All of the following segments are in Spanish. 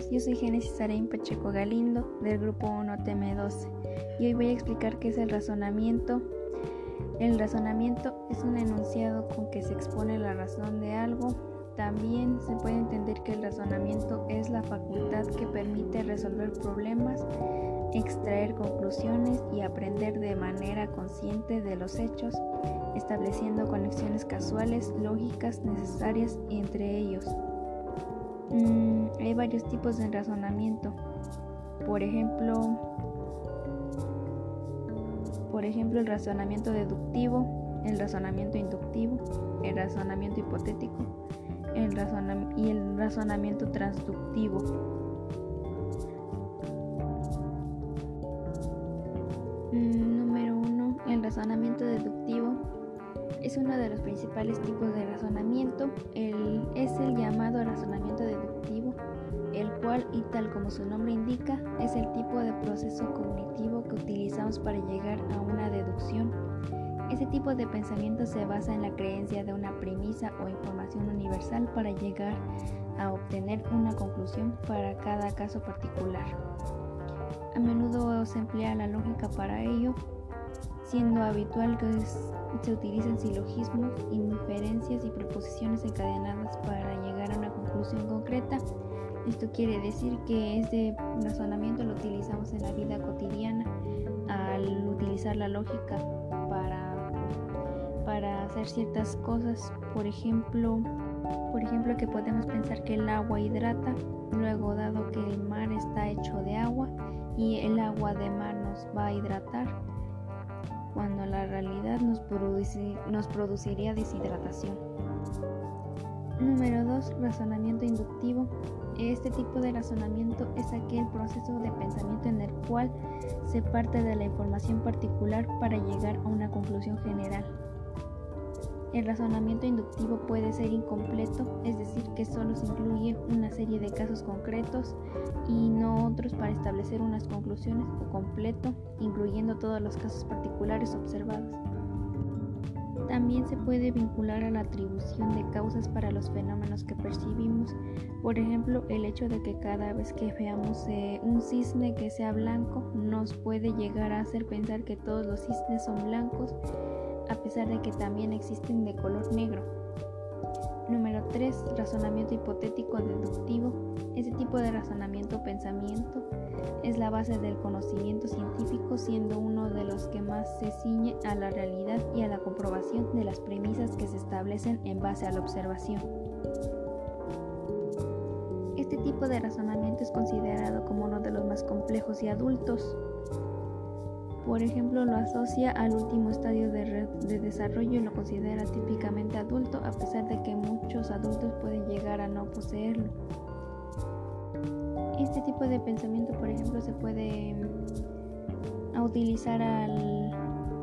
Sarain Pacheco Galindo del grupo 1TM12 y hoy voy a explicar qué es el razonamiento. El razonamiento es un enunciado con que se expone la razón de algo. También se puede entender que el razonamiento es la facultad que permite resolver problemas, extraer conclusiones y aprender de manera consciente de los hechos, estableciendo conexiones casuales, lógicas, necesarias entre ellos. Mm, hay varios tipos de razonamiento. Por ejemplo, por ejemplo, el razonamiento deductivo, el razonamiento inductivo, el razonamiento hipotético el y el razonamiento transductivo. Mm, número 1. El razonamiento deductivo es uno de los principales tipos de razonamiento. es el llamado razonamiento deductivo, el cual, y tal como su nombre indica, es el tipo de proceso cognitivo que utilizamos para llegar a una deducción. Ese tipo de pensamiento se basa en la creencia de una premisa o información universal para llegar a obtener una conclusión para cada caso particular. A menudo se emplea la lógica para ello, siendo habitual que se utilicen silogismos, inferencias y preposiciones encadenadas para llegar a una conclusión concreta. Esto quiere decir que este razonamiento lo utilizamos en la vida cotidiana al utilizar la lógica para, para hacer ciertas cosas. Por ejemplo, por ejemplo que podemos pensar que el agua hidrata, luego dado que el mar está hecho de agua y el agua de mar nos va a hidratar, cuando la realidad nos, produciría deshidratación. Número 2. Razonamiento inductivo. Este tipo de razonamiento es aquel proceso de pensamiento en el cual se parte de la información particular para llegar a una conclusión general. El razonamiento inductivo puede ser incompleto, es decir, que solo se incluye una serie de casos concretos y no otros para establecer unas conclusiones, o completo, incluyendo todos los casos particulares observados. También se puede vincular a la atribución de causas para los fenómenos que percibimos, por ejemplo, el hecho de que cada vez que veamos eh, un cisne que sea blanco nos puede llegar a hacer pensar que todos los cisnes son blancos a pesar de que también existen de color negro. Número 3. Razonamiento hipotético deductivo. Este tipo de razonamiento o pensamiento es la base del conocimiento científico, siendo uno de los que más se ciñe a la realidad y a la comprobación de las premisas que se establecen en base a la observación. Este tipo de razonamiento es considerado como uno de los más complejos y adultos por ejemplo, lo asocia al último estadio de, desarrollo y lo considera típicamente adulto, a pesar de que muchos adultos pueden llegar a no poseerlo. Este tipo de pensamiento, por ejemplo, se puede mm, utilizar al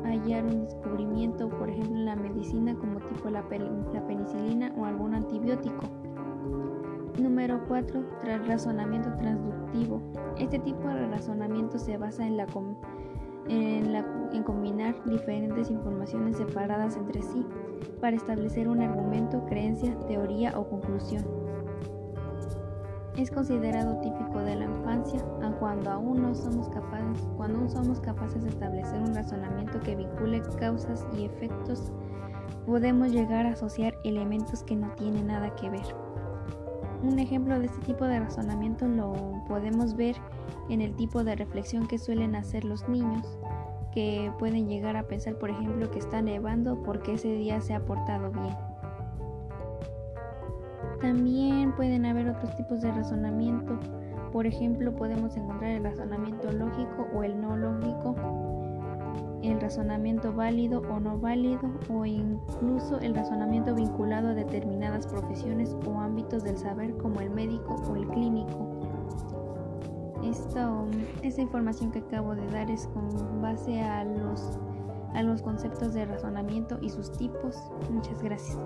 hallar un descubrimiento, por ejemplo, en la medicina, como tipo la, la penicilina o algún antibiótico. Número 4. Razonamiento transductivo. Este tipo de razonamiento se basa en la en, combinar diferentes informaciones separadas entre sí para establecer un argumento, creencia, teoría o conclusión. Es considerado típico de la infancia, cuando aún no somos capaces, cuando aún somos capaces de establecer un razonamiento que vincule causas y efectos, podemos llegar a asociar elementos que no tienen nada que ver. Un ejemplo de este tipo de razonamiento lo podemos ver en el tipo de reflexión que suelen hacer los niños, que pueden llegar a pensar, por ejemplo, que está nevando porque ese día se ha portado bien. También pueden haber otros tipos de razonamiento. Por ejemplo, podemos encontrar el razonamiento lógico o el no lógico, el razonamiento válido o no válido o incluso el razonamiento vinculado a determinadas profesiones o ámbitos del saber como el médico o el clínico. Esta, esta información que acabo de dar es con base a los, a los conceptos de razonamiento y sus tipos. Muchas gracias.